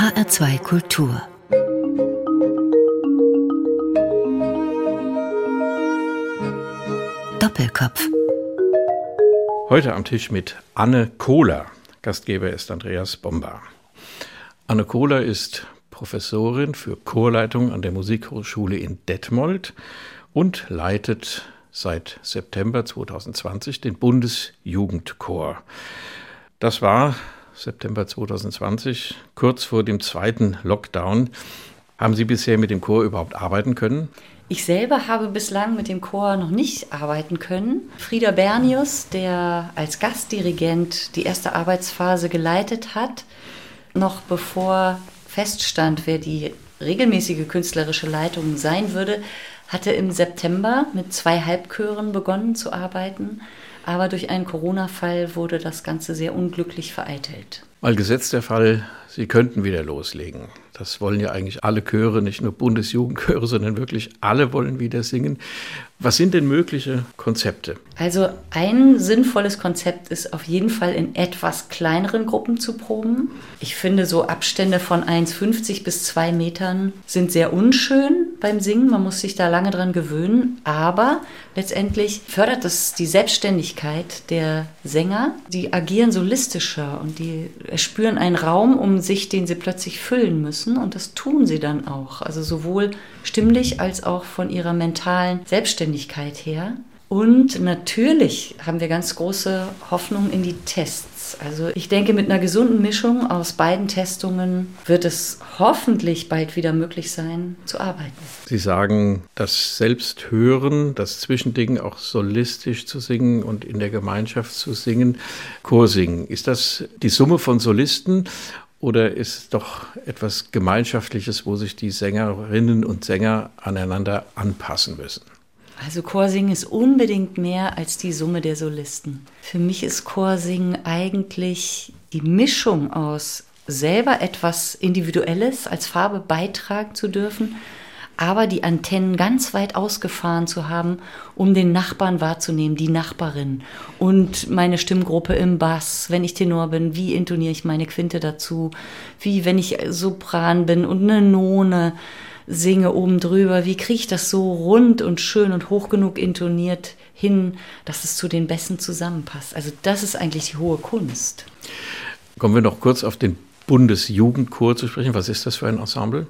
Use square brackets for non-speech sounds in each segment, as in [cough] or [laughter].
HR2 Kultur Doppelkopf Heute am Tisch mit Anne Kohler. Gastgeber ist Andreas Bomba. Anne Kohler ist Professorin für Chorleitung an der Musikhochschule in Detmold und leitet seit September 2020 den Bundesjugendchor. Das war September 2020, kurz vor dem zweiten Lockdown. Haben Sie bisher mit dem Chor überhaupt arbeiten können? Ich selber habe bislang mit dem Chor noch nicht arbeiten können. Frieder Bernius, der als Gastdirigent die erste Arbeitsphase geleitet hat, noch bevor feststand, wer die regelmäßige künstlerische Leitung sein würde, hatte im September mit zwei Halbchören begonnen zu arbeiten. Aber durch einen Corona-Fall wurde das Ganze sehr unglücklich vereitelt. Mal gesetzt der Fall, Sie könnten wieder loslegen. Das wollen ja eigentlich alle Chöre, nicht nur Bundesjugendchöre, sondern wirklich alle wollen wieder singen. Was sind denn mögliche Konzepte? Also ein sinnvolles Konzept ist auf jeden Fall in etwas kleineren Gruppen zu proben. Ich finde so Abstände von 1,50 bis 2 Metern sind sehr unschön beim Singen. Man muss sich da lange dran gewöhnen. Aber letztendlich fördert es die Selbstständigkeit der Sänger. Die agieren solistischer und die spüren einen Raum um sich, den sie plötzlich füllen müssen. Und das tun sie dann auch. Also sowohl stimmlich als auch von ihrer mentalen Selbstständigkeit. Her. Und natürlich haben wir ganz große Hoffnung in die Tests. Also ich denke, mit einer gesunden Mischung aus beiden Testungen wird es hoffentlich bald wieder möglich sein, zu arbeiten. Sie sagen, das Selbsthören, das Zwischending auch solistisch zu singen und in der Gemeinschaft zu singen, Chorsingen. Ist das die Summe von Solisten oder ist doch etwas Gemeinschaftliches, wo sich die Sängerinnen und Sänger aneinander anpassen müssen? Also Chorsingen ist unbedingt mehr als die Summe der Solisten. Für mich ist Chorsingen eigentlich die Mischung aus selber etwas Individuelles als Farbe beitragen zu dürfen, aber die Antennen ganz weit ausgefahren zu haben, um den Nachbarn wahrzunehmen, die Nachbarin und meine Stimmgruppe im Bass, wenn ich Tenor bin, wie intoniere ich meine Quinte dazu, wie wenn ich Sopran bin und eine None singe oben drüber, wie kriege ich das so rund und schön und hoch genug intoniert hin, dass es zu den Besten zusammenpasst. Also das ist eigentlich die hohe Kunst. Kommen wir noch kurz auf den Bundesjugendchor zu sprechen. Was ist das für ein Ensemble?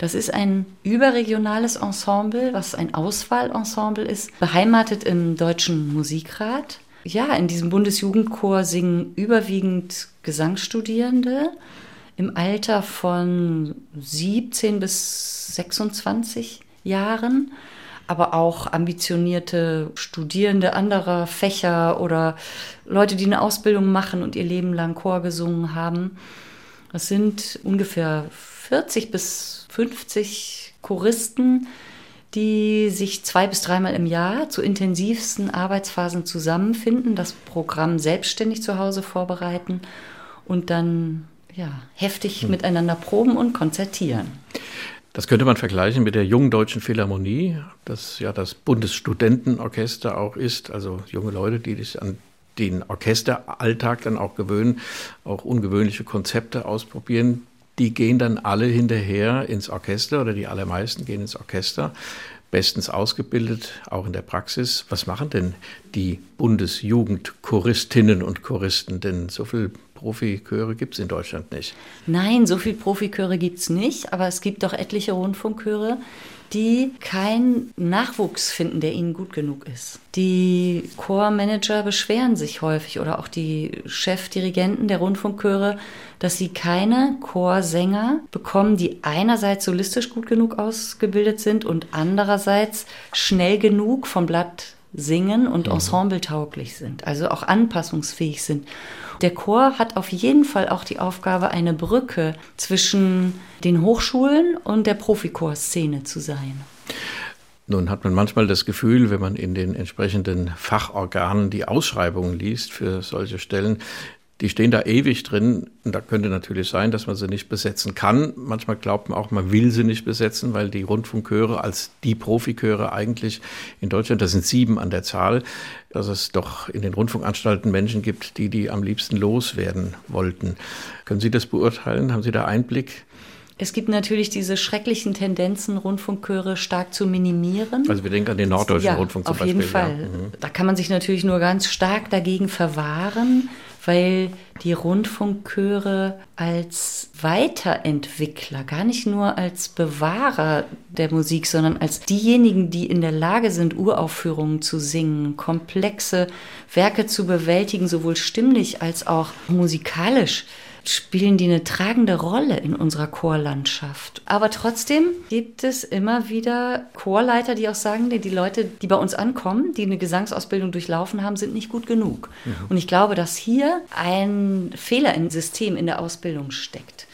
Das ist ein überregionales Ensemble, was ein Auswahlensemble ist, beheimatet im Deutschen Musikrat. Ja, in diesem Bundesjugendchor singen überwiegend Gesangsstudierende im Alter von 17 bis 26 Jahren, aber auch ambitionierte Studierende anderer Fächer oder Leute, die eine Ausbildung machen und ihr Leben lang Chor gesungen haben. Das sind ungefähr 40 bis 50 Choristen, die sich zwei bis dreimal im Jahr zu intensivsten Arbeitsphasen zusammenfinden, das Programm selbstständig zu Hause vorbereiten und dann ja, heftig hm. miteinander proben und konzertieren. Das könnte man vergleichen mit der Jungen Deutschen Philharmonie, das ja das Bundesstudentenorchester auch ist, also junge Leute, die sich an den Orchesteralltag dann auch gewöhnen, auch ungewöhnliche Konzepte ausprobieren. Die gehen dann alle hinterher ins Orchester oder die allermeisten gehen ins Orchester, bestens ausgebildet, auch in der Praxis. Was machen denn die Bundesjugendchoristinnen und Choristen? Denn so viel Profiköre gibt es in Deutschland nicht. Nein, so viele Profiköre gibt es nicht, aber es gibt doch etliche Rundfunkchöre, die keinen Nachwuchs finden, der ihnen gut genug ist. Die Chormanager beschweren sich häufig oder auch die Chefdirigenten der Rundfunkchöre, dass sie keine Chorsänger bekommen, die einerseits solistisch gut genug ausgebildet sind und andererseits schnell genug vom Blatt singen und mhm. ensembletauglich sind, also auch anpassungsfähig sind. Der Chor hat auf jeden Fall auch die Aufgabe, eine Brücke zwischen den Hochschulen und der Profichorszene zu sein. Nun hat man manchmal das Gefühl, wenn man in den entsprechenden Fachorganen die Ausschreibungen liest für solche Stellen, die stehen da ewig drin. Und da könnte natürlich sein, dass man sie nicht besetzen kann. Manchmal glaubt man auch, man will sie nicht besetzen, weil die Rundfunkchöre als die Profichöre eigentlich in Deutschland, das sind sieben an der Zahl, dass es doch in den Rundfunkanstalten Menschen gibt, die die am liebsten loswerden wollten. Können Sie das beurteilen? Haben Sie da Einblick? Es gibt natürlich diese schrecklichen Tendenzen, Rundfunkchöre stark zu minimieren. Also wir denken an den norddeutschen ja, Rundfunk zum auf Beispiel. jeden Fall. Ja. Mhm. Da kann man sich natürlich nur ganz stark dagegen verwahren, weil die Rundfunkchöre als Weiterentwickler, gar nicht nur als Bewahrer der Musik, sondern als diejenigen, die in der Lage sind, Uraufführungen zu singen, komplexe Werke zu bewältigen, sowohl stimmlich als auch musikalisch spielen die eine tragende Rolle in unserer Chorlandschaft. Aber trotzdem gibt es immer wieder Chorleiter, die auch sagen, die Leute, die bei uns ankommen, die eine Gesangsausbildung durchlaufen haben, sind nicht gut genug. Mhm. Und ich glaube, dass hier ein Fehler im System in der Ausbildung steckt.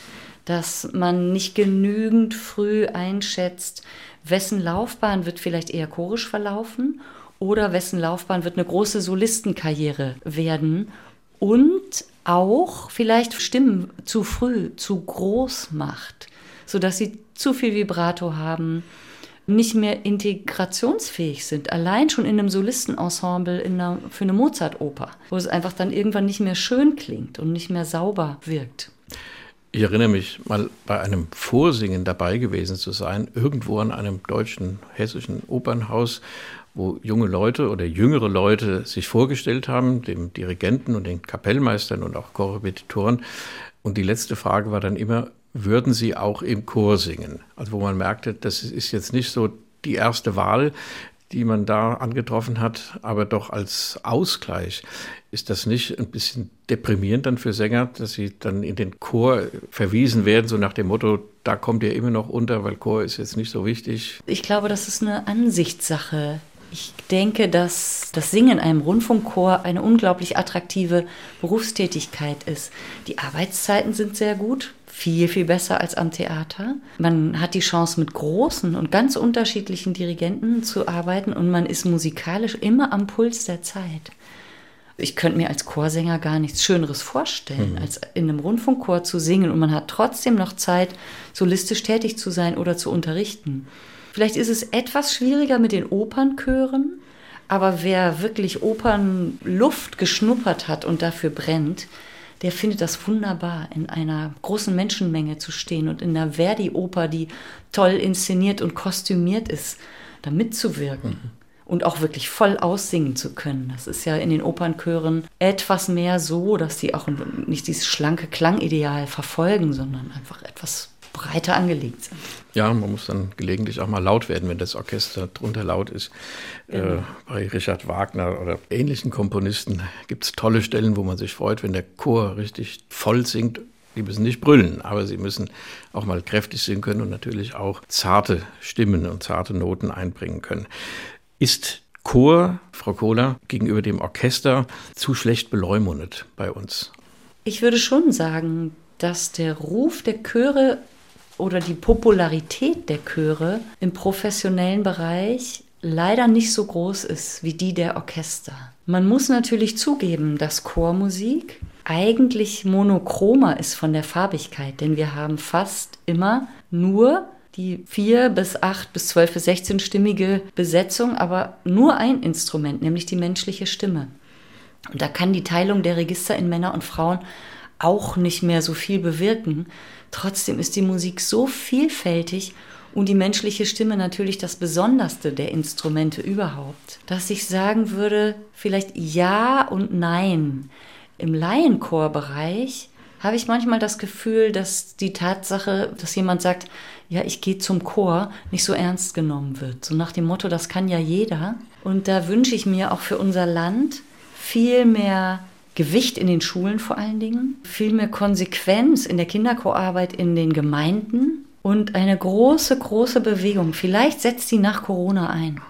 Dass man nicht genügend früh einschätzt, wessen Laufbahn wird vielleicht eher chorisch verlaufen oder wessen Laufbahn wird eine große Solistenkarriere werden und auch vielleicht Stimmen zu früh, zu groß macht, sodass sie zu viel Vibrato haben, nicht mehr integrationsfähig sind. Allein schon in einem Solistenensemble in einer, für eine Mozart-Oper, wo es einfach dann irgendwann nicht mehr schön klingt und nicht mehr sauber wirkt. Ich erinnere mich mal bei einem Vorsingen dabei gewesen zu sein, irgendwo an einem deutschen, hessischen Opernhaus, wo junge Leute oder jüngere Leute sich vorgestellt haben, dem Dirigenten und den Kapellmeistern und auch Chorrepetitoren. Und die letzte Frage war dann immer, würden sie auch im Chor singen? Also wo man merkte, das ist jetzt nicht so die erste Wahl, die man da angetroffen hat, aber doch als Ausgleich. Ist das nicht ein bisschen deprimierend dann für Sänger, dass sie dann in den Chor verwiesen werden, so nach dem Motto, da kommt ihr immer noch unter, weil Chor ist jetzt nicht so wichtig? Ich glaube, das ist eine Ansichtssache. Ich denke, dass das Singen in einem Rundfunkchor eine unglaublich attraktive Berufstätigkeit ist. Die Arbeitszeiten sind sehr gut, viel, viel besser als am Theater. Man hat die Chance, mit großen und ganz unterschiedlichen Dirigenten zu arbeiten und man ist musikalisch immer am Puls der Zeit. Ich könnte mir als Chorsänger gar nichts Schöneres vorstellen, mhm. als in einem Rundfunkchor zu singen und man hat trotzdem noch Zeit, solistisch tätig zu sein oder zu unterrichten. Vielleicht ist es etwas schwieriger mit den Opernchören, aber wer wirklich Opernluft geschnuppert hat und dafür brennt, der findet das wunderbar, in einer großen Menschenmenge zu stehen und in einer Verdi-Oper, die toll inszeniert und kostümiert ist, da mitzuwirken. Mhm. Und auch wirklich voll aussingen zu können. Das ist ja in den Opernchören etwas mehr so, dass sie auch nicht dieses schlanke Klangideal verfolgen, sondern einfach etwas breiter angelegt sind. Ja, man muss dann gelegentlich auch mal laut werden, wenn das Orchester drunter laut ist. Genau. Äh, bei Richard Wagner oder ähnlichen Komponisten gibt es tolle Stellen, wo man sich freut, wenn der Chor richtig voll singt. Die müssen nicht brüllen, aber sie müssen auch mal kräftig singen können und natürlich auch zarte Stimmen und zarte Noten einbringen können. Ist Chor, Frau Kohler, gegenüber dem Orchester zu schlecht beleumundet bei uns? Ich würde schon sagen, dass der Ruf der Chöre oder die Popularität der Chöre im professionellen Bereich leider nicht so groß ist wie die der Orchester. Man muss natürlich zugeben, dass Chormusik eigentlich monochromer ist von der Farbigkeit, denn wir haben fast immer nur die vier bis acht bis zwölf bis sechzehnstimmige Besetzung, aber nur ein Instrument, nämlich die menschliche Stimme. Und da kann die Teilung der Register in Männer und Frauen auch nicht mehr so viel bewirken. Trotzdem ist die Musik so vielfältig und die menschliche Stimme natürlich das Besonderste der Instrumente überhaupt, dass ich sagen würde, vielleicht ja und nein. Im Laienchorbereich habe ich manchmal das Gefühl, dass die Tatsache, dass jemand sagt, ja, ich gehe zum Chor, nicht so ernst genommen wird. So nach dem Motto, das kann ja jeder. Und da wünsche ich mir auch für unser Land viel mehr Gewicht in den Schulen vor allen Dingen, viel mehr Konsequenz in der Kinderchorarbeit in den Gemeinden und eine große, große Bewegung. Vielleicht setzt sie nach Corona ein,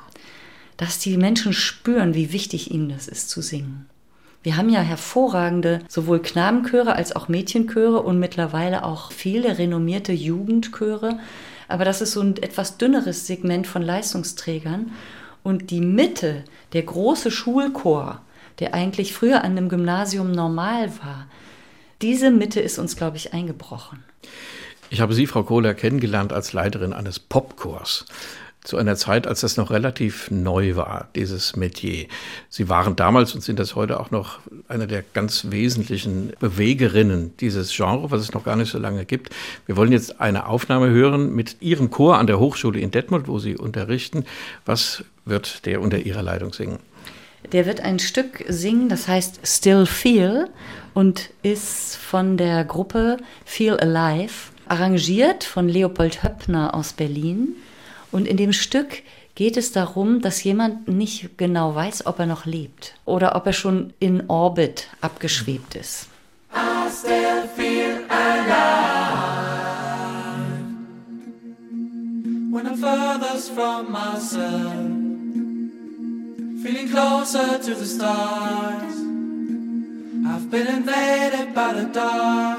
dass die Menschen spüren, wie wichtig ihnen das ist zu singen. Wir haben ja hervorragende sowohl Knabenchöre als auch Mädchenchöre und mittlerweile auch viele renommierte Jugendchöre. Aber das ist so ein etwas dünneres Segment von Leistungsträgern. Und die Mitte, der große Schulchor, der eigentlich früher an einem Gymnasium normal war, Diese Mitte ist uns, glaube ich, eingebrochen. Ich habe Sie, Frau Kohler, kennengelernt als Leiterin eines Popchors zu einer Zeit, als das noch relativ neu war, dieses Metier. Sie waren damals und sind das heute auch noch eine der ganz wesentlichen Bewegerinnen dieses Genres, was es noch gar nicht so lange gibt. Wir wollen jetzt eine Aufnahme hören mit Ihrem Chor an der Hochschule in Detmold, wo Sie unterrichten. Was wird der unter Ihrer Leitung singen? Der wird ein Stück singen, das heißt Still Feel und ist von der Gruppe Feel Alive, arrangiert von Leopold Höppner aus Berlin. Und in dem Stück geht es darum, dass jemand nicht genau weiß, ob er noch lebt oder ob er schon in Orbit abgeschwebt ist. I still feel alive when I'm furthest from myself, feeling closer to the stars. I've been invaded by the dark.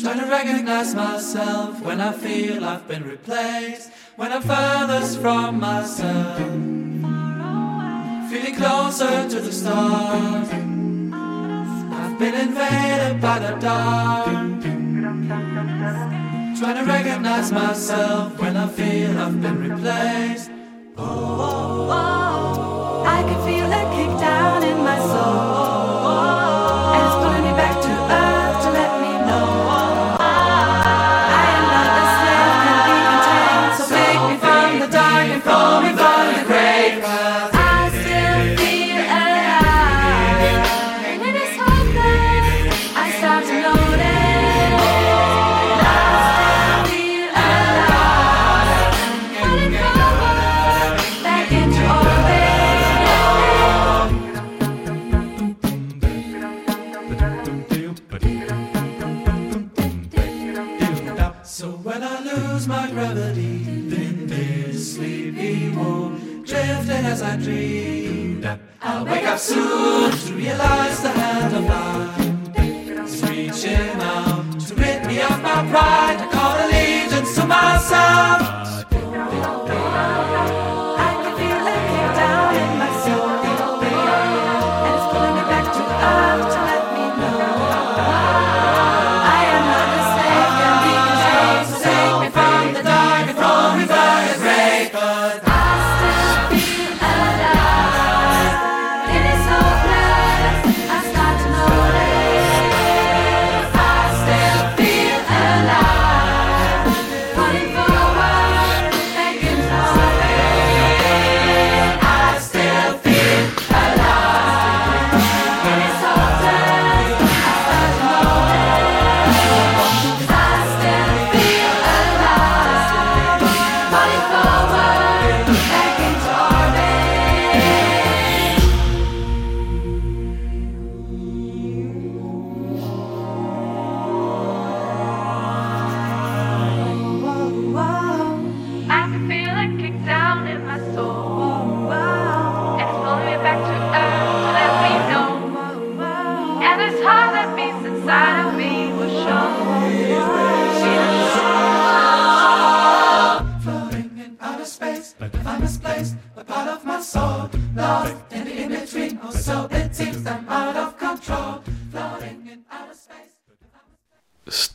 Trying to recognize myself when I feel I've been replaced. When I'm furthest from myself. Feeling closer to the stars. I've been invaded by the dark. Trying to recognize myself when I feel I've been replaced. Oh, oh, oh. I can feel a kick down in my soul.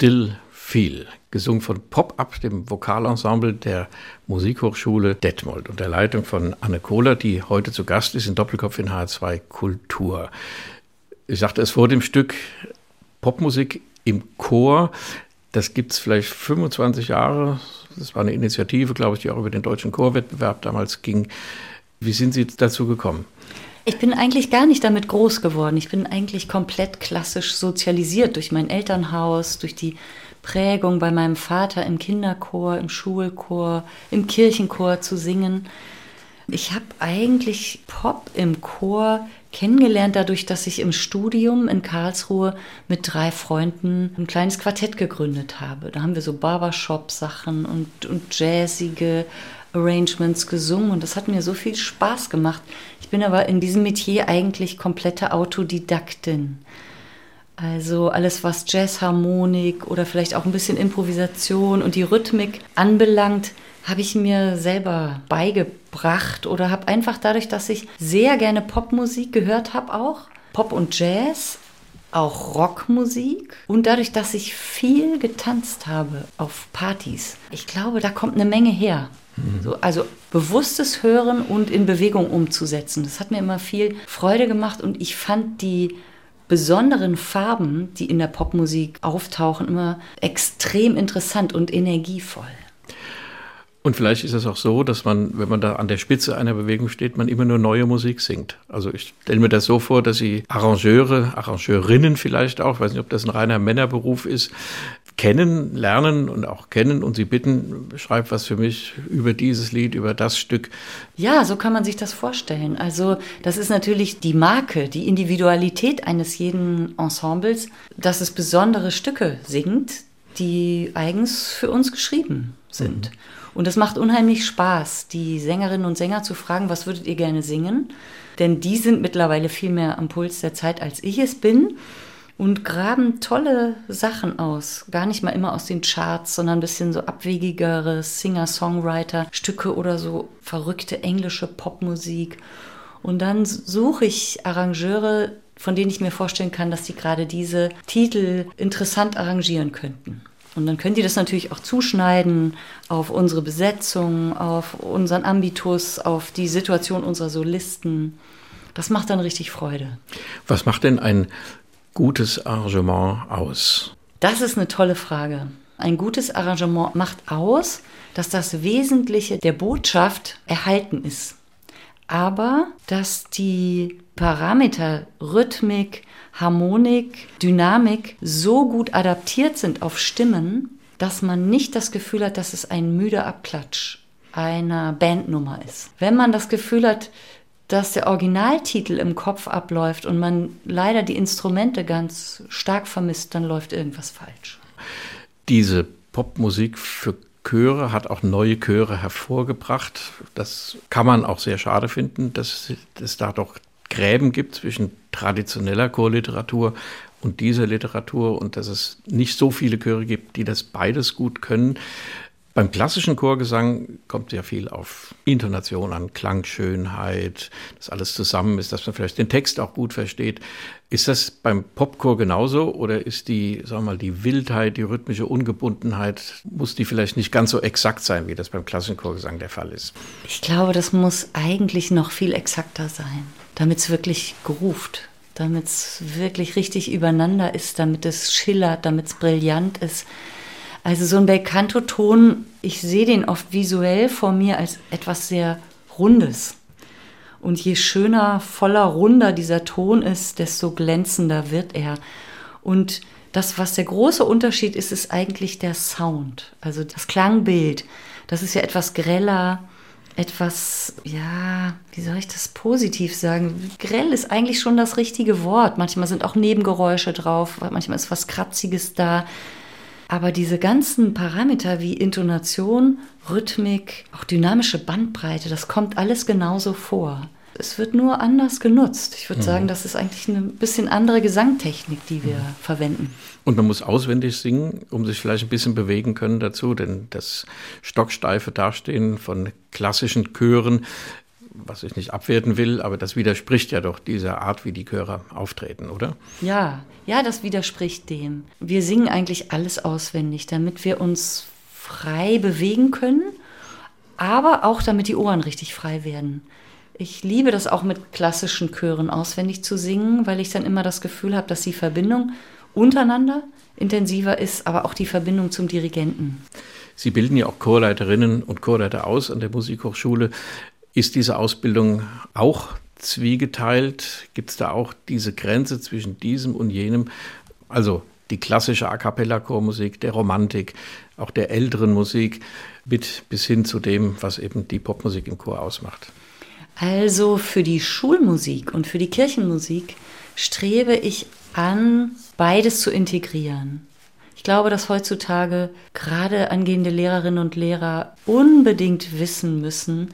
Still Feel, gesungen von Pop-Up, dem Vokalensemble der Musikhochschule Detmold unter Leitung von Anne Kohler, die heute zu Gast ist in Doppelkopf in H2 Kultur. Ich sagte es vor dem Stück Popmusik im Chor. Das gibt es vielleicht 25 Jahre. Das war eine Initiative, glaube ich, die auch über den deutschen Chorwettbewerb damals ging. Wie sind Sie dazu gekommen? Ich bin eigentlich gar nicht damit groß geworden. Ich bin eigentlich komplett klassisch sozialisiert durch mein Elternhaus, durch die Prägung bei meinem Vater im Kinderchor, im Schulchor, im Kirchenchor zu singen. Ich habe eigentlich Pop im Chor kennengelernt dadurch, dass ich im Studium in Karlsruhe mit drei Freunden ein kleines Quartett gegründet habe. Da haben wir so Barbershop-Sachen und, und jazzige Arrangements gesungen und das hat mir so viel Spaß gemacht. Ich bin aber in diesem Metier eigentlich komplette Autodidaktin. Also alles, was Jazzharmonik oder vielleicht auch ein bisschen Improvisation und die Rhythmik anbelangt, habe ich mir selber beigebracht oder habe einfach dadurch, dass ich sehr gerne Popmusik gehört habe auch, Pop und Jazz, auch Rockmusik und dadurch, dass ich viel getanzt habe auf Partys. Ich glaube, da kommt eine Menge her. So, also bewusstes Hören und in Bewegung umzusetzen. Das hat mir immer viel Freude gemacht und ich fand die besonderen Farben, die in der Popmusik auftauchen, immer extrem interessant und energievoll. Und vielleicht ist es auch so, dass man, wenn man da an der Spitze einer Bewegung steht, man immer nur neue Musik singt. Also ich stelle mir das so vor, dass Sie Arrangeure, Arrangeurinnen vielleicht auch, ich weiß nicht, ob das ein reiner Männerberuf ist, kennen, lernen und auch kennen und Sie bitten, schreib was für mich über dieses Lied, über das Stück. Ja, so kann man sich das vorstellen. Also das ist natürlich die Marke, die Individualität eines jeden Ensembles, dass es besondere Stücke singt, die eigens für uns geschrieben sind. Mhm. Und es macht unheimlich Spaß, die Sängerinnen und Sänger zu fragen, was würdet ihr gerne singen? Denn die sind mittlerweile viel mehr am Puls der Zeit, als ich es bin und graben tolle Sachen aus. Gar nicht mal immer aus den Charts, sondern ein bisschen so abwegigere Singer-Songwriter-Stücke oder so verrückte englische Popmusik. Und dann suche ich Arrangeure, von denen ich mir vorstellen kann, dass sie gerade diese Titel interessant arrangieren könnten. Und dann können die das natürlich auch zuschneiden auf unsere Besetzung, auf unseren Ambitus, auf die Situation unserer Solisten. Das macht dann richtig Freude. Was macht denn ein gutes Arrangement aus? Das ist eine tolle Frage. Ein gutes Arrangement macht aus, dass das Wesentliche der Botschaft erhalten ist. Aber dass die Parameter Rhythmik, Harmonik, Dynamik so gut adaptiert sind auf Stimmen, dass man nicht das Gefühl hat, dass es ein müder Abklatsch einer Bandnummer ist. Wenn man das Gefühl hat, dass der Originaltitel im Kopf abläuft und man leider die Instrumente ganz stark vermisst, dann läuft irgendwas falsch. Diese Popmusik für Chöre hat auch neue Chöre hervorgebracht. Das kann man auch sehr schade finden, dass es da doch Gräben gibt zwischen traditioneller Chorliteratur und dieser Literatur und dass es nicht so viele Chöre gibt, die das beides gut können. Beim klassischen Chorgesang kommt sehr viel auf Intonation an, Klangschönheit, dass alles zusammen ist, dass man vielleicht den Text auch gut versteht. Ist das beim Popchor genauso oder ist die, sagen wir mal, die Wildheit, die rhythmische Ungebundenheit, muss die vielleicht nicht ganz so exakt sein, wie das beim klassischen Chorgesang der Fall ist? Ich glaube, das muss eigentlich noch viel exakter sein, damit es wirklich geruft, damit es wirklich richtig übereinander ist, damit es schillert, damit es brillant ist also so ein Belcanto-Ton, ich sehe den oft visuell vor mir als etwas sehr Rundes. Und je schöner, voller, runder dieser Ton ist, desto glänzender wird er. Und das, was der große Unterschied ist, ist eigentlich der Sound, also das Klangbild. Das ist ja etwas greller, etwas, ja, wie soll ich das positiv sagen? Grell ist eigentlich schon das richtige Wort. Manchmal sind auch Nebengeräusche drauf, manchmal ist was Kratziges da. Aber diese ganzen Parameter wie Intonation, Rhythmik, auch dynamische Bandbreite, das kommt alles genauso vor. Es wird nur anders genutzt. Ich würde mhm. sagen, das ist eigentlich eine bisschen andere Gesangtechnik, die wir mhm. verwenden. Und man muss auswendig singen, um sich vielleicht ein bisschen bewegen können dazu, denn das stocksteife Dastehen von klassischen Chören was ich nicht abwerten will, aber das widerspricht ja doch dieser Art, wie die Chöre auftreten, oder? Ja, ja, das widerspricht dem. Wir singen eigentlich alles auswendig, damit wir uns frei bewegen können, aber auch damit die Ohren richtig frei werden. Ich liebe das auch mit klassischen Chören auswendig zu singen, weil ich dann immer das Gefühl habe, dass die Verbindung untereinander intensiver ist, aber auch die Verbindung zum Dirigenten. Sie bilden ja auch Chorleiterinnen und Chorleiter aus an der Musikhochschule. Ist diese Ausbildung auch zwiegeteilt? Gibt es da auch diese Grenze zwischen diesem und jenem? Also die klassische A cappella-Chormusik, der Romantik, auch der älteren Musik, mit bis hin zu dem, was eben die Popmusik im Chor ausmacht. Also für die Schulmusik und für die Kirchenmusik strebe ich an, beides zu integrieren. Ich glaube, dass heutzutage gerade angehende Lehrerinnen und Lehrer unbedingt wissen müssen,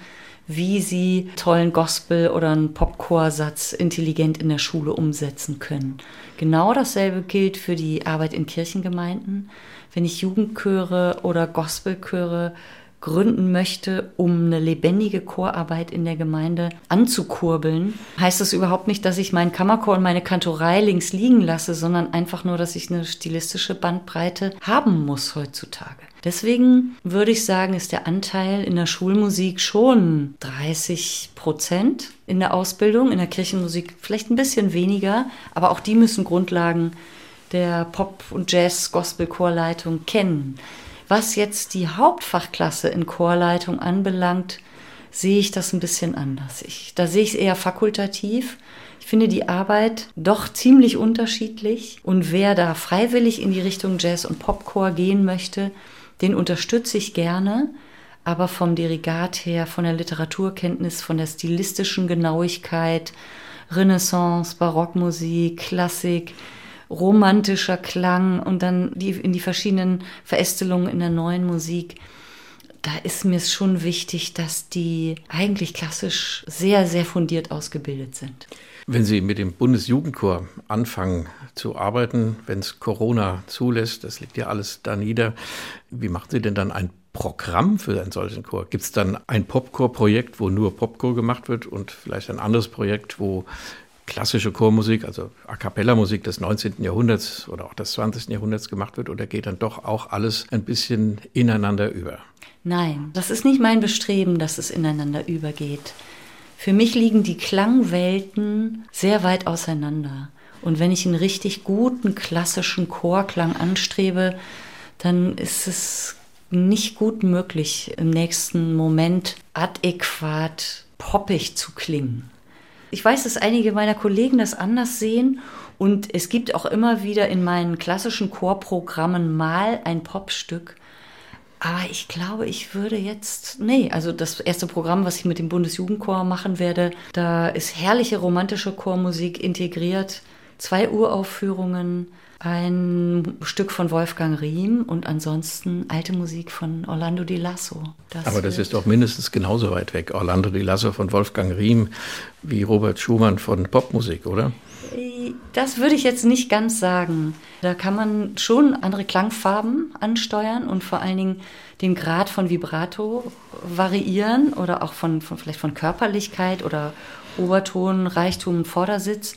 wie sie tollen Gospel oder einen Popchorsatz intelligent in der Schule umsetzen können. Genau dasselbe gilt für die Arbeit in Kirchengemeinden. Wenn ich Jugendchöre oder Gospelchöre gründen möchte, um eine lebendige Chorarbeit in der Gemeinde anzukurbeln, heißt das überhaupt nicht, dass ich meinen Kammerchor und meine Kantorei links liegen lasse, sondern einfach nur, dass ich eine stilistische Bandbreite haben muss heutzutage. Deswegen würde ich sagen, ist der Anteil in der Schulmusik schon 30 Prozent in der Ausbildung, in der Kirchenmusik vielleicht ein bisschen weniger, aber auch die müssen Grundlagen der Pop- und Jazz-Gospel-Chorleitung kennen. Was jetzt die Hauptfachklasse in Chorleitung anbelangt, sehe ich das ein bisschen anders. Ich, da sehe ich es eher fakultativ. Ich finde die Arbeit doch ziemlich unterschiedlich und wer da freiwillig in die Richtung Jazz und Popchor gehen möchte, den unterstütze ich gerne, aber vom Dirigat her, von der Literaturkenntnis, von der stilistischen Genauigkeit, Renaissance, Barockmusik, Klassik, romantischer Klang und dann die, in die verschiedenen Verästelungen in der neuen Musik. Da ist mir schon wichtig, dass die eigentlich klassisch sehr, sehr fundiert ausgebildet sind. Wenn Sie mit dem Bundesjugendchor anfangen zu arbeiten, wenn es Corona zulässt, das liegt ja alles da nieder, wie machen Sie denn dann ein Programm für einen solchen Chor? Gibt es dann ein Popchor-Projekt, wo nur Popchor gemacht wird und vielleicht ein anderes Projekt, wo klassische Chormusik, also A cappella Musik des 19. Jahrhunderts oder auch des 20. Jahrhunderts gemacht wird oder geht dann doch auch alles ein bisschen ineinander über? Nein, das ist nicht mein Bestreben, dass es ineinander übergeht. Für mich liegen die Klangwelten sehr weit auseinander. Und wenn ich einen richtig guten klassischen Chorklang anstrebe, dann ist es nicht gut möglich, im nächsten Moment adäquat poppig zu klingen. Ich weiß, dass einige meiner Kollegen das anders sehen und es gibt auch immer wieder in meinen klassischen Chorprogrammen mal ein Popstück. Aber ich glaube, ich würde jetzt, nee, also das erste Programm, was ich mit dem Bundesjugendchor machen werde, da ist herrliche romantische Chormusik integriert, zwei Uraufführungen, ein Stück von Wolfgang Riem und ansonsten alte Musik von Orlando Di Lasso. Das Aber das ist doch mindestens genauso weit weg, Orlando Di Lasso von Wolfgang Riem, wie Robert Schumann von Popmusik, oder? Das würde ich jetzt nicht ganz sagen. Da kann man schon andere Klangfarben ansteuern und vor allen Dingen den Grad von Vibrato variieren oder auch von, von vielleicht von Körperlichkeit oder Oberton, Reichtum und Vordersitz.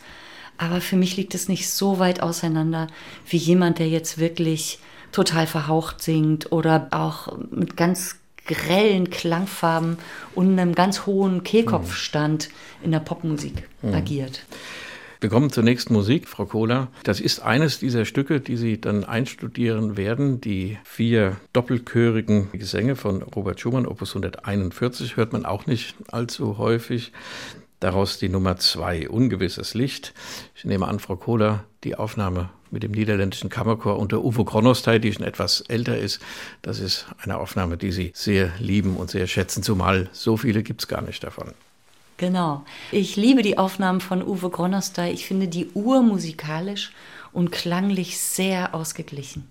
Aber für mich liegt es nicht so weit auseinander wie jemand, der jetzt wirklich total verhaucht singt oder auch mit ganz grellen Klangfarben und einem ganz hohen Kehlkopfstand in der Popmusik mhm. agiert. Wir kommen zur nächsten Musik, Frau Kohler. Das ist eines dieser Stücke, die Sie dann einstudieren werden. Die vier doppelchörigen Gesänge von Robert Schumann, Opus 141, hört man auch nicht allzu häufig. Daraus die Nummer zwei, Ungewisses Licht. Ich nehme an, Frau Kohler, die Aufnahme mit dem niederländischen Kammerchor unter Uwe Gronostay, die schon etwas älter ist. Das ist eine Aufnahme, die Sie sehr lieben und sehr schätzen, zumal so viele gibt es gar nicht davon. Genau. Ich liebe die Aufnahmen von Uwe Gronostay. Ich finde die Uhr musikalisch und klanglich sehr ausgeglichen.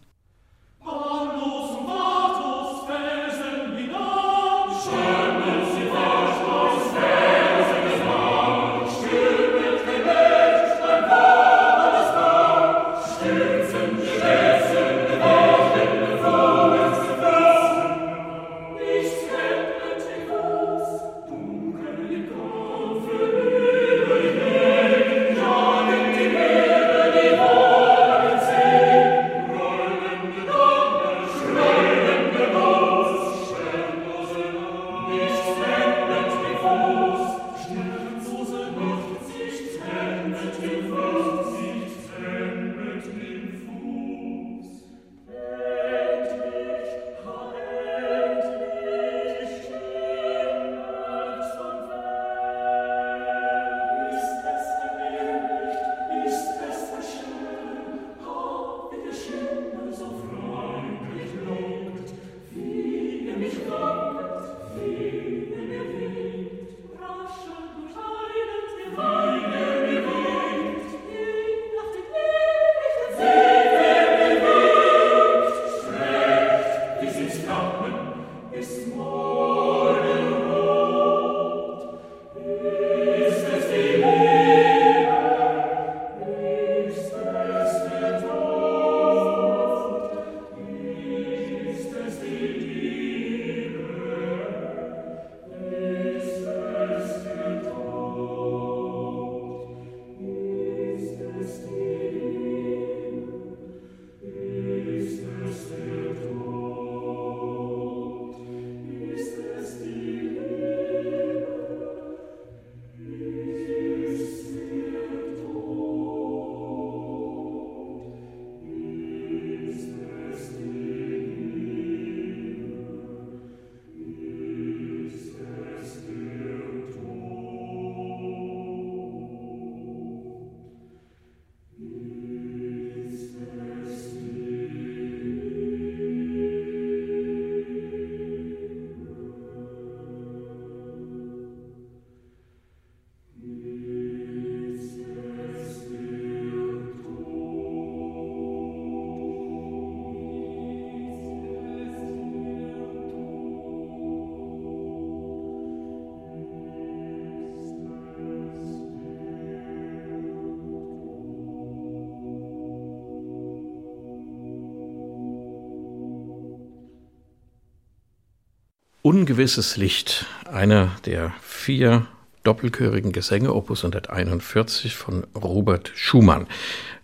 Ungewisses Licht, einer der vier doppelchörigen Gesänge, Opus 141 von Robert Schumann,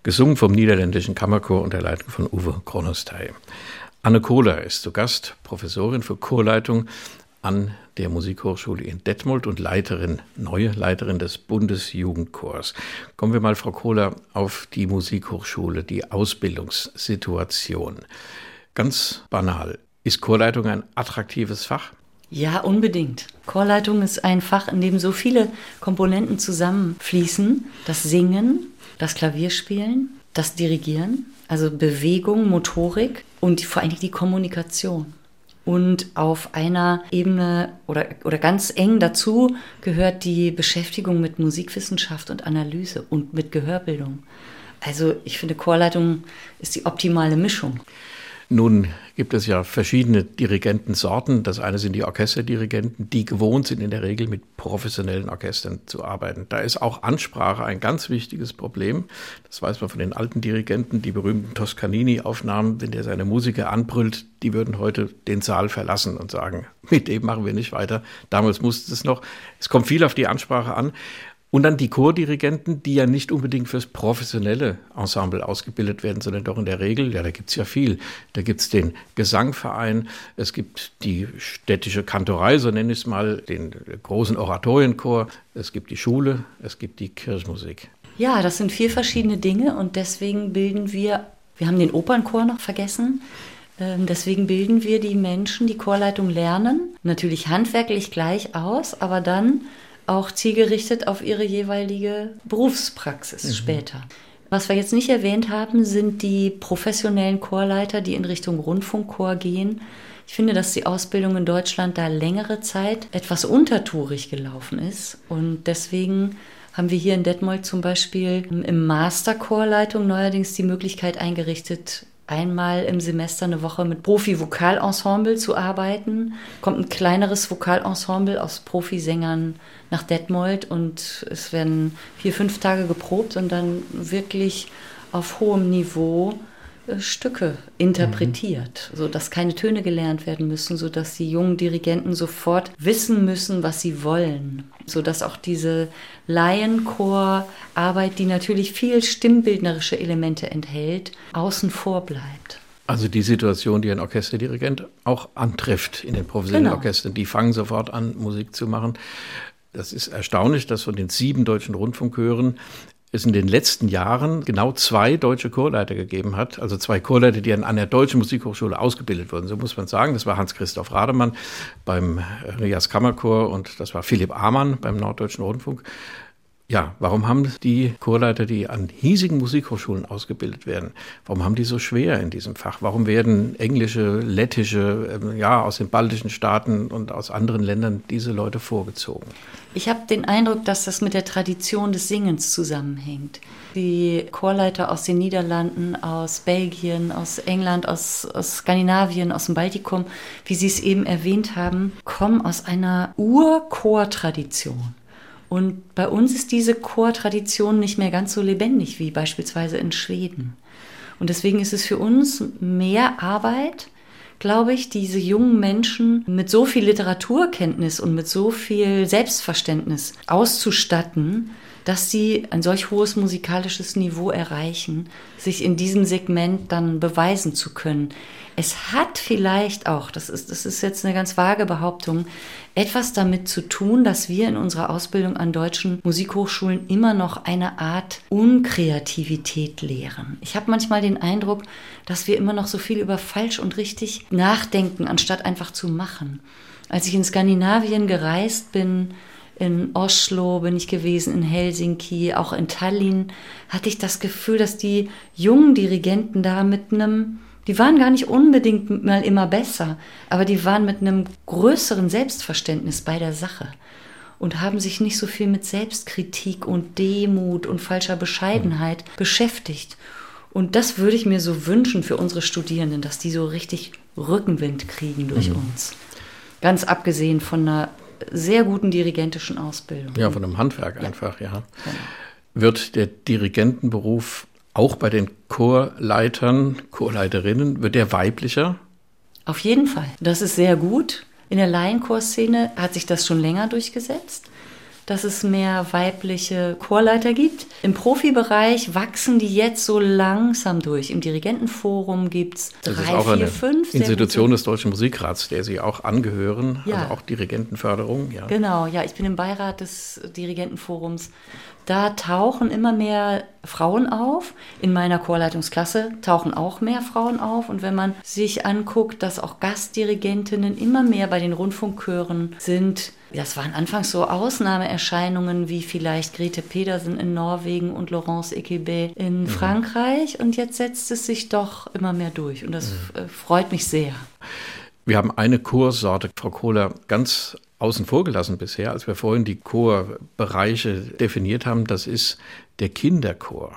gesungen vom niederländischen Kammerchor unter Leitung von Uwe Kronostei. Anne Kohler ist zu Gast, Professorin für Chorleitung an der Musikhochschule in Detmold und Leiterin, neue Leiterin des Bundesjugendchors. Kommen wir mal, Frau Kohler, auf die Musikhochschule, die Ausbildungssituation. Ganz banal. Ist Chorleitung ein attraktives Fach? Ja, unbedingt. Chorleitung ist ein Fach, in dem so viele Komponenten zusammenfließen. Das Singen, das Klavierspielen, das Dirigieren, also Bewegung, Motorik und vor allem die Kommunikation. Und auf einer Ebene oder, oder ganz eng dazu gehört die Beschäftigung mit Musikwissenschaft und Analyse und mit Gehörbildung. Also ich finde, Chorleitung ist die optimale Mischung. Nun gibt es ja verschiedene Dirigentensorten. Das eine sind die Orchesterdirigenten, die gewohnt sind, in der Regel mit professionellen Orchestern zu arbeiten. Da ist auch Ansprache ein ganz wichtiges Problem. Das weiß man von den alten Dirigenten, die berühmten Toscanini-Aufnahmen, wenn der seine Musiker anbrüllt, die würden heute den Saal verlassen und sagen, [laughs] mit dem machen wir nicht weiter. Damals musste es noch. Es kommt viel auf die Ansprache an. Und dann die Chordirigenten, die ja nicht unbedingt fürs professionelle Ensemble ausgebildet werden, sondern doch in der Regel, ja, da gibt es ja viel. Da gibt es den Gesangverein, es gibt die städtische Kantorei, so nenne ich es mal, den großen Oratorienchor, es gibt die Schule, es gibt die Kirchmusik. Ja, das sind vier verschiedene Dinge und deswegen bilden wir, wir haben den Opernchor noch vergessen, ähm, Deswegen bilden wir die Menschen, die Chorleitung lernen, natürlich handwerklich gleich aus, aber dann auch zielgerichtet auf ihre jeweilige Berufspraxis mhm. später. Was wir jetzt nicht erwähnt haben, sind die professionellen Chorleiter, die in Richtung Rundfunkchor gehen. Ich finde, dass die Ausbildung in Deutschland da längere Zeit etwas untertourig gelaufen ist. Und deswegen haben wir hier in Detmold zum Beispiel im Masterchorleitung neuerdings die Möglichkeit eingerichtet, einmal im Semester eine Woche mit Profi-Vokalensemble zu arbeiten. Kommt ein kleineres Vokalensemble aus Profisängern nach Detmold und es werden vier, fünf Tage geprobt und dann wirklich auf hohem Niveau Stücke interpretiert, mhm. sodass keine Töne gelernt werden müssen, sodass die jungen Dirigenten sofort wissen müssen, was sie wollen, sodass auch diese Laienchorarbeit, die natürlich viel stimmbildnerische Elemente enthält, außen vor bleibt. Also die Situation, die ein Orchesterdirigent auch antrifft in den professionellen genau. Orchestern, die fangen sofort an, Musik zu machen. Das ist erstaunlich, dass von den sieben deutschen Rundfunkhören es in den letzten Jahren genau zwei deutsche Chorleiter gegeben hat, also zwei Chorleiter, die an einer deutschen Musikhochschule ausgebildet wurden. So muss man sagen. Das war Hans-Christoph Rademann beim Rias Kammerchor und das war Philipp Amann beim Norddeutschen Rundfunk. Ja, warum haben die Chorleiter, die an hiesigen Musikhochschulen ausgebildet werden, warum haben die so schwer in diesem Fach? Warum werden englische, lettische, ähm, ja, aus den baltischen Staaten und aus anderen Ländern diese Leute vorgezogen? Ich habe den Eindruck, dass das mit der Tradition des Singens zusammenhängt. Die Chorleiter aus den Niederlanden, aus Belgien, aus England, aus, aus Skandinavien, aus dem Baltikum, wie Sie es eben erwähnt haben, kommen aus einer Urchortradition. Und bei uns ist diese Chortradition nicht mehr ganz so lebendig wie beispielsweise in Schweden. Und deswegen ist es für uns mehr Arbeit, glaube ich, diese jungen Menschen mit so viel Literaturkenntnis und mit so viel Selbstverständnis auszustatten, dass sie ein solch hohes musikalisches Niveau erreichen, sich in diesem Segment dann beweisen zu können. Es hat vielleicht auch, das ist, das ist jetzt eine ganz vage Behauptung, etwas damit zu tun, dass wir in unserer Ausbildung an deutschen Musikhochschulen immer noch eine Art Unkreativität lehren. Ich habe manchmal den Eindruck, dass wir immer noch so viel über falsch und richtig nachdenken, anstatt einfach zu machen. Als ich in Skandinavien gereist bin, in Oslo bin ich gewesen, in Helsinki, auch in Tallinn, hatte ich das Gefühl, dass die jungen Dirigenten da mit einem die waren gar nicht unbedingt mal immer besser, aber die waren mit einem größeren Selbstverständnis bei der Sache und haben sich nicht so viel mit Selbstkritik und Demut und falscher Bescheidenheit mhm. beschäftigt. Und das würde ich mir so wünschen für unsere Studierenden, dass die so richtig Rückenwind kriegen durch mhm. uns. Ganz abgesehen von einer sehr guten dirigentischen Ausbildung. Ja, von einem Handwerk ja. einfach, ja. Genau. Wird der Dirigentenberuf auch bei den Chorleitern, Chorleiterinnen, wird der weiblicher? Auf jeden Fall. Das ist sehr gut. In der Laienchorszene hat sich das schon länger durchgesetzt dass es mehr weibliche Chorleiter gibt. Im Profibereich wachsen die jetzt so langsam durch. Im Dirigentenforum gibt es drei, vier, fünf. Institution des Deutschen Musikrats, der Sie auch angehören, ja. also auch Dirigentenförderung. Ja. Genau, ja, ich bin im Beirat des Dirigentenforums. Da tauchen immer mehr Frauen auf. In meiner Chorleitungsklasse tauchen auch mehr Frauen auf. Und wenn man sich anguckt, dass auch Gastdirigentinnen immer mehr bei den Rundfunkchören sind, das waren anfangs so Ausnahmeerscheinungen wie vielleicht Grete Pedersen in Norwegen und Laurence Equibé in mhm. Frankreich. Und jetzt setzt es sich doch immer mehr durch. Und das mhm. Äh, freut mich sehr. Wir haben eine Chorsorte, Frau Kohler, ganz außen vor gelassen bisher, als wir vorhin die Chorbereiche definiert haben. Das ist der Kinderchor.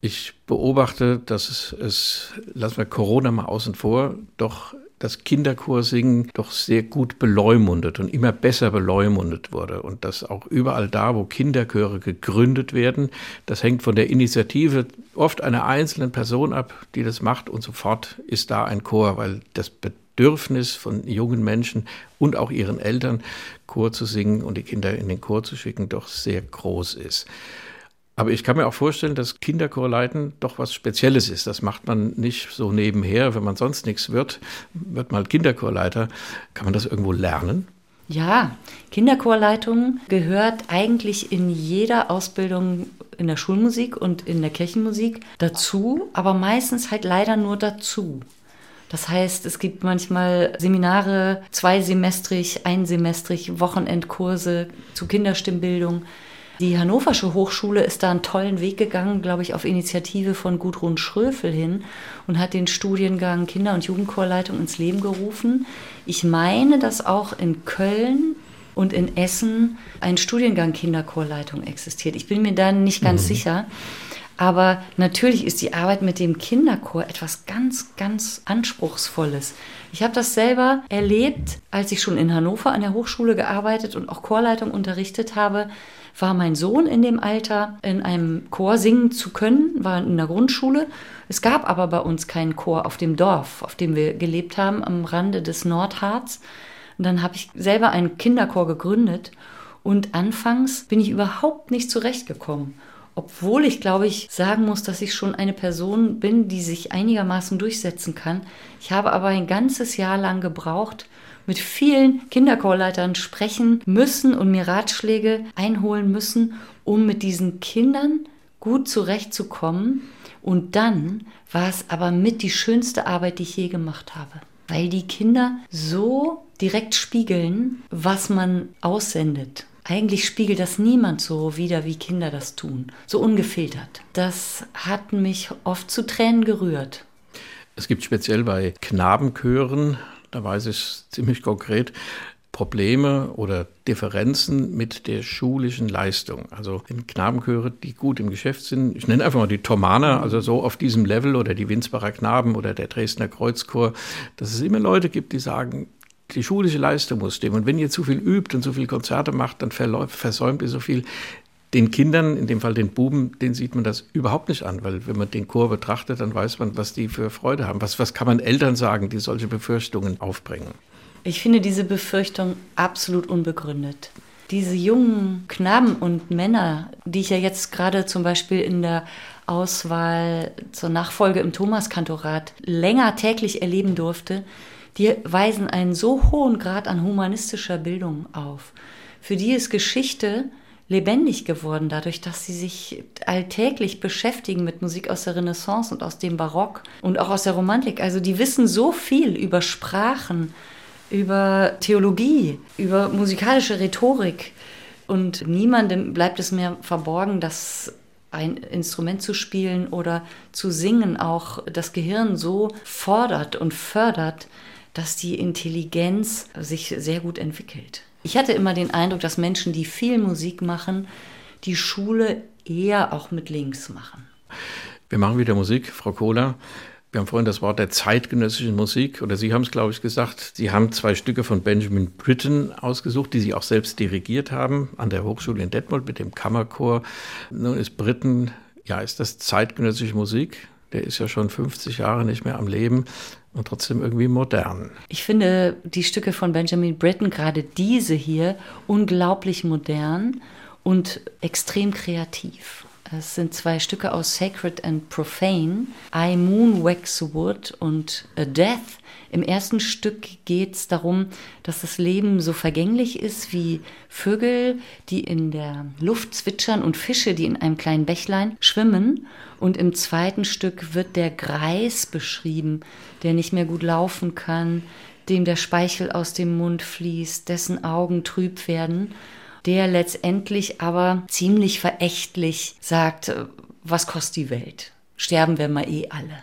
Ich beobachte, dass es, es lassen wir Corona mal außen vor, doch das Kinderchorsingen doch sehr gut beleumundet und immer besser beleumundet wurde. Und dass auch überall da, wo Kinderchöre gegründet werden, das hängt von der Initiative oft einer einzelnen Person ab, die das macht und sofort ist da ein Chor, weil das Bedürfnis von jungen Menschen und auch ihren Eltern, Chor zu singen und die Kinder in den Chor zu schicken, doch sehr groß ist. Aber ich kann mir auch vorstellen, dass Kinderchorleiten doch was Spezielles ist. Das macht man nicht so nebenher, wenn man sonst nichts wird, wird mal Kinderchorleiter. Kann man das irgendwo lernen? Ja, Kinderchorleitung gehört eigentlich in jeder Ausbildung in der Schulmusik und in der Kirchenmusik dazu, aber meistens halt leider nur dazu. Das heißt, es gibt manchmal Seminare, zweisemestrig, einsemestrig, Wochenendkurse zu Kinderstimmbildung. Die Hannoversche Hochschule ist da einen tollen Weg gegangen, glaube ich, auf Initiative von Gudrun Schröfel hin und hat den Studiengang Kinder- und Jugendchorleitung ins Leben gerufen. Ich meine, dass auch in Köln und in Essen ein Studiengang Kinderchorleitung existiert. Ich bin mir da nicht ganz mhm. sicher. Aber natürlich ist die Arbeit mit dem Kinderchor etwas ganz, ganz Anspruchsvolles. Ich habe das selber erlebt, als ich schon in Hannover an der Hochschule gearbeitet und auch Chorleitung unterrichtet habe war mein Sohn in dem Alter, in einem Chor singen zu können, war in der Grundschule. Es gab aber bei uns keinen Chor auf dem Dorf, auf dem wir gelebt haben, am Rande des Nordharz. Und dann habe ich selber einen Kinderchor gegründet und anfangs bin ich überhaupt nicht zurechtgekommen. Obwohl ich, glaube ich, sagen muss, dass ich schon eine Person bin, die sich einigermaßen durchsetzen kann. Ich habe aber ein ganzes Jahr lang gebraucht, mit vielen Kinderchorleitern sprechen müssen und mir Ratschläge einholen müssen, um mit diesen Kindern gut zurechtzukommen. Und dann war es aber mit die schönste Arbeit, die ich je gemacht habe. Weil die Kinder so direkt spiegeln, was man aussendet. Eigentlich spiegelt das niemand so wieder, wie Kinder das tun. So ungefiltert. Das hat mich oft zu Tränen gerührt. Es gibt speziell bei Knabenchören da weiß ich ziemlich konkret, Probleme oder Differenzen mit der schulischen Leistung. Also in Knabenchöre, die gut im Geschäft sind, ich nenne einfach mal die Thomaner, also so auf diesem Level oder die Winsbacher Knaben oder der Dresdner Kreuzchor, dass es immer Leute gibt, die sagen, die schulische Leistung muss stimmen. Und wenn ihr zu viel übt und zu viel Konzerte macht, dann versäumt ihr so viel. Den Kindern, in dem Fall den Buben, den sieht man das überhaupt nicht an, weil wenn man den Chor betrachtet, dann weiß man, was die für Freude haben. Was, was kann man Eltern sagen, die solche Befürchtungen aufbringen? Ich finde diese Befürchtung absolut unbegründet. Diese jungen Knaben und Männer, die ich ja jetzt gerade zum Beispiel in der Auswahl zur Nachfolge im Thomaskantorat länger täglich erleben durfte, die weisen einen so hohen Grad an humanistischer Bildung auf. Für die ist Geschichte lebendig geworden, dadurch, dass sie sich alltäglich beschäftigen mit Musik aus der Renaissance und aus dem Barock und auch aus der Romantik. Also die wissen so viel über Sprachen, über Theologie, über musikalische Rhetorik. Und niemandem bleibt es mehr verborgen, dass ein Instrument zu spielen oder zu singen auch das Gehirn so fordert und fördert, dass die Intelligenz sich sehr gut entwickelt. Ich hatte immer den Eindruck, dass Menschen, die viel Musik machen, die Schule eher auch mit links machen. Wir machen wieder Musik, Frau Kohler. Wir haben vorhin das Wort der zeitgenössischen Musik, oder Sie haben es, glaube ich, gesagt. Sie haben zwei Stücke von Benjamin Britten ausgesucht, die Sie auch selbst dirigiert haben an der Hochschule in Detmold mit dem Kammerchor. Nun ist Britten, ja, ist das zeitgenössische Musik? Der ist ja schon 50 Jahre nicht mehr am Leben und trotzdem irgendwie modern. Ich finde die Stücke von Benjamin Britten, gerade diese hier, unglaublich modern und extrem kreativ. Es sind zwei Stücke aus Sacred and Profane, I Moon Wax Wood und A Death. Im ersten Stück geht es darum, dass das Leben so vergänglich ist wie Vögel, die in der Luft zwitschern und Fische, die in einem kleinen Bächlein schwimmen. Und im zweiten Stück wird der Greis beschrieben, der nicht mehr gut laufen kann, dem der Speichel aus dem Mund fließt, dessen Augen trüb werden der letztendlich aber ziemlich verächtlich sagt, äh, was kostet die Welt? Sterben wir mal eh alle.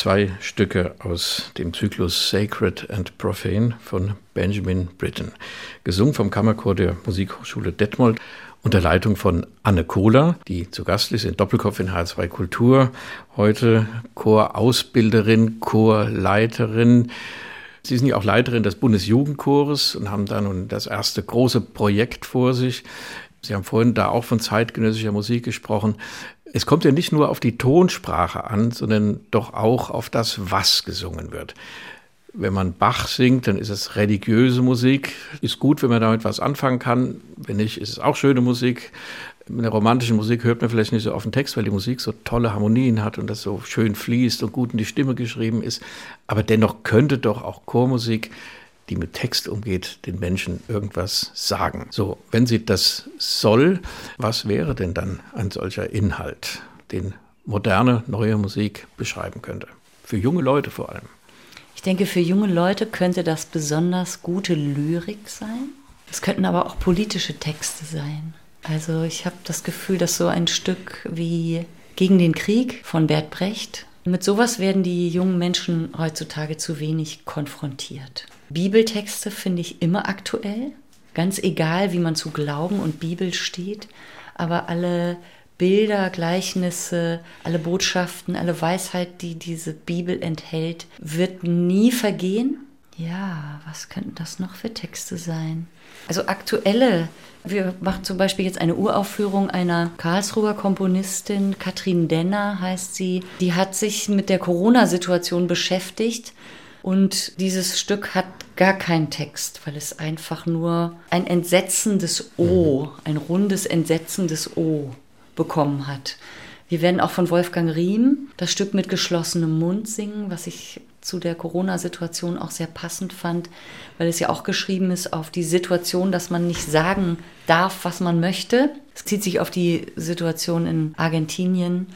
Zwei Stücke aus dem Zyklus Sacred and Profane von Benjamin Britten, gesungen vom Kammerchor der Musikhochschule Detmold unter Leitung von Anne Kohler, die zu Gast ist in Doppelkopf in H2 Kultur, heute Chorausbilderin, Chorleiterin. Sie sind ja auch Leiterin des Bundesjugendchores und haben da nun das erste große Projekt vor sich. Sie haben vorhin da auch von zeitgenössischer Musik gesprochen. Es kommt ja nicht nur auf die Tonsprache an, sondern doch auch auf das, was gesungen wird. Wenn man Bach singt, dann ist es religiöse Musik. Ist gut, wenn man damit was anfangen kann. Wenn nicht, ist es auch schöne Musik. Mit der romantischen Musik hört man vielleicht nicht so auf den Text, weil die Musik so tolle Harmonien hat und das so schön fließt und gut in die Stimme geschrieben ist. Aber dennoch könnte doch auch Chormusik, die mit Text umgeht, den Menschen irgendwas sagen. So, wenn sie das soll, was wäre denn dann ein solcher Inhalt, den moderne, neue Musik beschreiben könnte? Für junge Leute vor allem. Ich denke, für junge Leute könnte das besonders gute Lyrik sein. Es könnten aber auch politische Texte sein. Also ich habe das Gefühl, dass so ein Stück wie Gegen den Krieg von Bert Brecht, mit sowas werden die jungen Menschen heutzutage zu wenig konfrontiert. Bibeltexte finde ich immer aktuell, ganz egal, wie man zu Glauben und Bibel steht, aber alle Bilder, Gleichnisse, alle Botschaften, alle Weisheit, die diese Bibel enthält, wird nie vergehen. Ja, was könnten das noch für Texte sein? Also aktuelle. Wir machen zum Beispiel jetzt eine Uraufführung einer Karlsruher Komponistin, Katrin Denner heißt sie. Die hat sich mit der Corona-Situation beschäftigt und dieses Stück hat gar keinen Text, weil es einfach nur ein entsetzendes O, ein rundes, entsetzendes O bekommen hat. Wir werden auch von Wolfgang Riem das Stück mit geschlossenem Mund singen, was ich zu der Corona-Situation auch sehr passend fand, weil es ja auch geschrieben ist auf die Situation, dass man nicht sagen darf, was man möchte. Es zieht sich auf die Situation in Argentinien,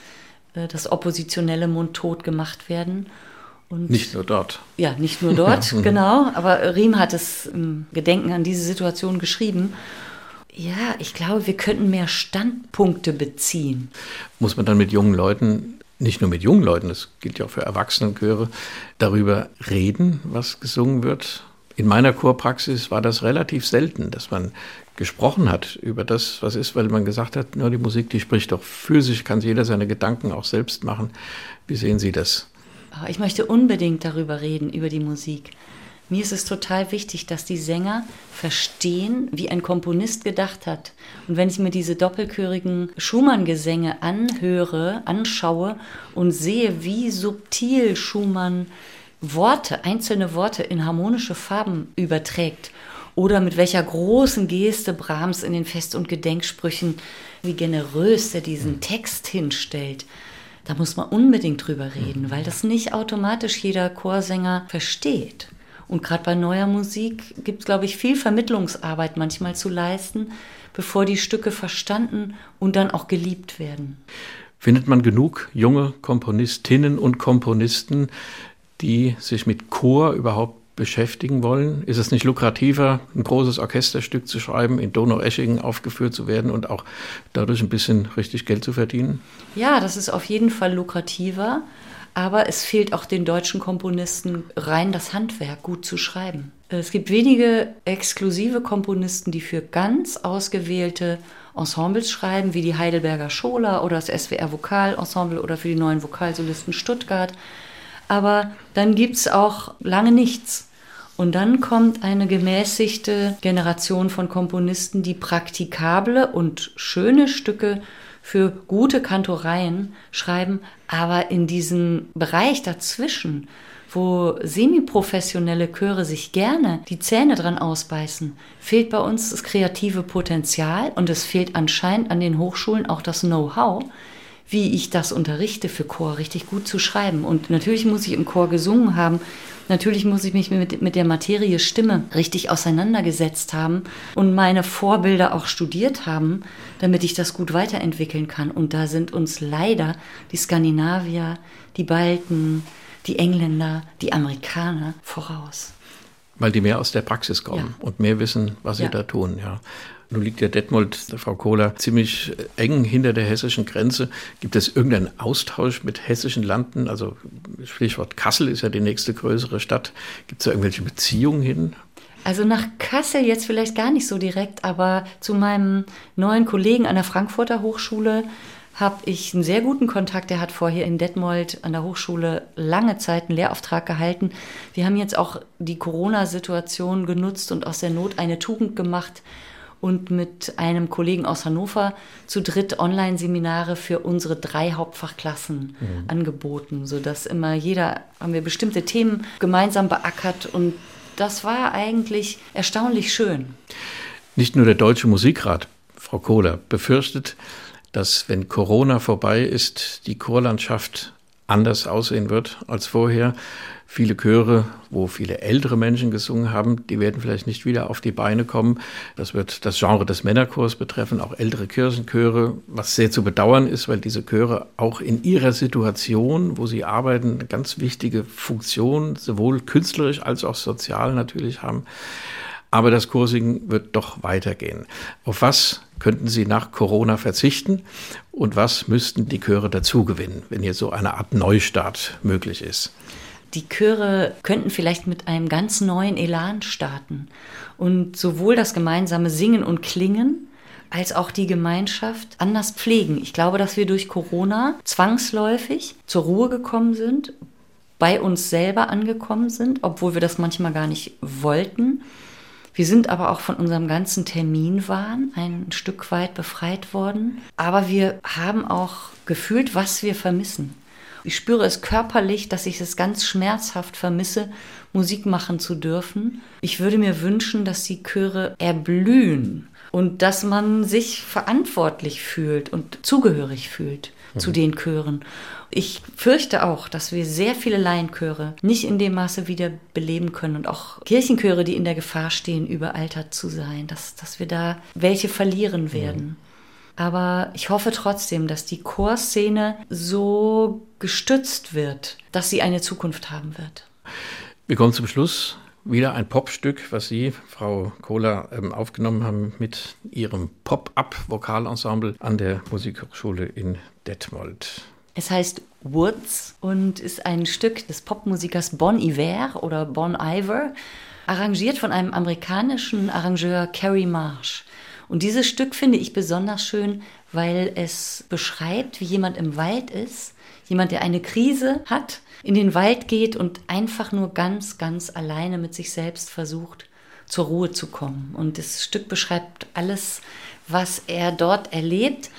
äh, dass Oppositionelle mundtot gemacht werden. Und nicht nur dort. Ja, nicht nur dort, ja. [laughs] [laughs] genau. Aber Riem hat es im Gedenken an diese Situation geschrieben. Ja, ich glaube, wir könnten mehr Standpunkte beziehen. Muss man dann mit jungen Leuten, nicht nur mit jungen Leuten, das gilt ja auch für Erwachsenenchöre, darüber reden, was gesungen wird? In meiner Chorpraxis war das relativ selten, dass man gesprochen hat über das, was ist, weil man gesagt hat, nur die Musik, die spricht doch für sich, kann jeder seine Gedanken auch selbst machen. Wie sehen Sie das? Ah, ich möchte unbedingt darüber reden, über die Musik. Mir ist es total wichtig, dass die Sänger verstehen, wie ein Komponist gedacht hat. Und wenn ich mir diese doppelchörigen Schumann-Gesänge anhöre, anschaue und sehe, wie subtil Schumann Worte, einzelne Worte in harmonische Farben überträgt oder mit welcher großen Geste Brahms in den Fest- und Gedenksprüchen, wie generös er diesen Text hinstellt. Da muss man unbedingt drüber reden, weil das nicht automatisch jeder Chorsänger versteht. Und gerade bei neuer Musik gibt es, glaube ich, viel Vermittlungsarbeit manchmal zu leisten, bevor die Stücke verstanden und dann auch geliebt werden. Findet man genug junge Komponistinnen und Komponisten, die sich mit Chor überhaupt beschäftigen wollen? Ist es nicht lukrativer, ein großes Orchesterstück zu schreiben, in Donau-Eschingen aufgeführt zu werden und auch dadurch ein bisschen richtig Geld zu verdienen? Ja, das ist auf jeden Fall lukrativer. Aber es fehlt auch den deutschen Komponisten rein das Handwerk, gut zu schreiben. Es gibt wenige exklusive Komponisten, die für ganz ausgewählte Ensembles schreiben, wie die Heidelberger Schola oder das SWR Vokalensemble oder für die neuen Vokalsolisten Stuttgart. Aber dann gibt es auch lange nichts. Und dann kommt eine gemäßigte Generation von Komponisten, die praktikable und schöne Stücke für gute Kantoreien schreiben, aber in diesem Bereich dazwischen, wo semiprofessionelle Chöre sich gerne die Zähne dran ausbeißen, fehlt bei uns das kreative Potenzial und es fehlt anscheinend an den Hochschulen auch das Know-how, wie ich das unterrichte für Chor richtig gut zu schreiben. Und natürlich muss ich im Chor gesungen haben Natürlich muss ich mich mit, mit der Materie Stimme richtig auseinandergesetzt haben und meine Vorbilder auch studiert haben, damit ich das gut weiterentwickeln kann. Und da sind uns leider die Skandinavier, die Balten, die Engländer, die Amerikaner voraus. Weil die mehr aus der Praxis kommen ja. und mehr wissen, was sie ja. da tun, ja. Nun liegt ja Detmold, Frau Kohler, ziemlich eng hinter der hessischen Grenze. Gibt es irgendeinen Austausch mit hessischen Landen? Also Stichwort Kassel ist ja die nächste größere Stadt. Gibt es da irgendwelche Beziehungen hin? Also nach Kassel jetzt vielleicht gar nicht so direkt, aber zu meinem neuen Kollegen an der Frankfurter Hochschule habe ich einen sehr guten Kontakt. Der hat vorher in Detmold an der Hochschule lange Zeit einen Lehrauftrag gehalten. Wir haben jetzt auch die Corona-Situation genutzt und aus der Not eine Tugend gemacht und mit einem Kollegen aus Hannover zu dritt Online-Seminare für unsere drei Hauptfachklassen mhm. angeboten, sodass immer jeder, haben wir bestimmte Themen gemeinsam beackert und das war eigentlich erstaunlich schön. Nicht nur der Deutsche Musikrat, Frau Kohler, befürchtet, dass wenn Corona vorbei ist, die Chorlandschaft anders aussehen wird als vorher. Viele Chöre, wo viele ältere Menschen gesungen haben, die werden vielleicht nicht wieder auf die Beine kommen. Das wird das Genre des Männerchors betreffen, auch ältere Kirchenchöre, was sehr zu bedauern ist, weil diese Chöre auch in ihrer Situation, wo sie arbeiten, eine ganz wichtige Funktion, sowohl künstlerisch als auch sozial natürlich haben. Aber das Chorsingen wird doch weitergehen. Auf was könnten Sie nach Corona verzichten und was müssten die Chöre dazugewinnen, wenn hier so eine Art Neustart möglich ist? Die Chöre könnten vielleicht mit einem ganz neuen Elan starten und sowohl das gemeinsame Singen und Klingen als auch die Gemeinschaft anders pflegen. Ich glaube, dass wir durch Corona zwangsläufig zur Ruhe gekommen sind, bei uns selber angekommen sind, obwohl wir das manchmal gar nicht wollten wir sind aber auch von unserem ganzen Terminwahn ein Stück weit befreit worden. Aber wir haben auch gefühlt, was wir vermissen. Ich spüre es körperlich, dass ich es ganz schmerzhaft vermisse, Musik machen zu dürfen. Ich würde mir wünschen, dass die Chöre erblühen und dass man sich verantwortlich fühlt und zugehörig fühlt mhm. zu den Chören. Ich fürchte auch, dass wir sehr viele Laienchöre nicht in dem Maße wieder beleben können und auch Kirchenchöre, die in der Gefahr stehen, überaltert zu sein, dass, dass wir da welche verlieren werden. Mhm. Aber ich hoffe trotzdem, dass die Chorszene so gestützt wird, dass sie eine Zukunft haben wird. Wir kommen zum Schluss. Wieder ein Popstück, was Sie, Frau Kohler, ähm, aufgenommen haben mit Ihrem Pop-up-Vokalensemble an der Musikhochschule in Detmold. Es heißt Woods und ist ein Stück des Popmusikers Bon Iver oder Bon Iver, arrangiert von einem amerikanischen Arrangeur Carrie Marsh. Und dieses Stück finde ich besonders schön, weil es beschreibt, wie jemand im Wald ist, jemand, der eine Krise hat, in den Wald geht und einfach nur ganz, ganz alleine mit sich selbst versucht, zur Ruhe zu kommen. Und das Stück beschreibt alles, was er dort erlebt,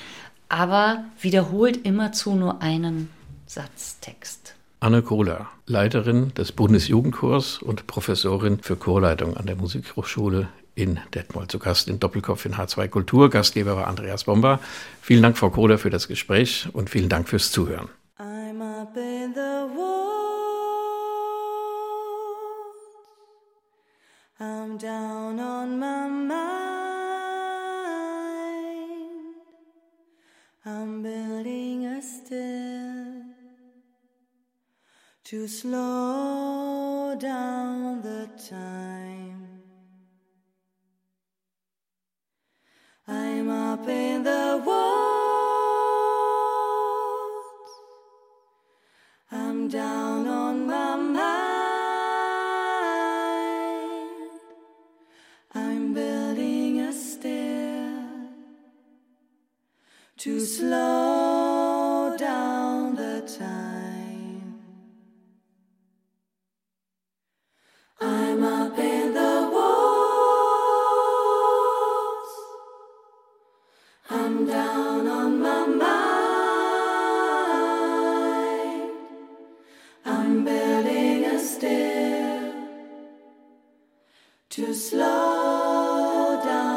aber wiederholt immerzu nur einen Satztext. Anne Kohler, Leiterin des Bundesjugendchors und Professorin für Chorleitung an der Musikhochschule in Detmold. Zu Gast in Doppelkopf in H2 Kultur. Gastgeber war Andreas Bomber. Vielen Dank, Frau Kohler, für das Gespräch und vielen Dank fürs Zuhören. I'm up in the I'm down on my mind. I'm building a still to slow down the time. I'm up in the woods. I'm down on my mind. I'm building a stair to slow to slow down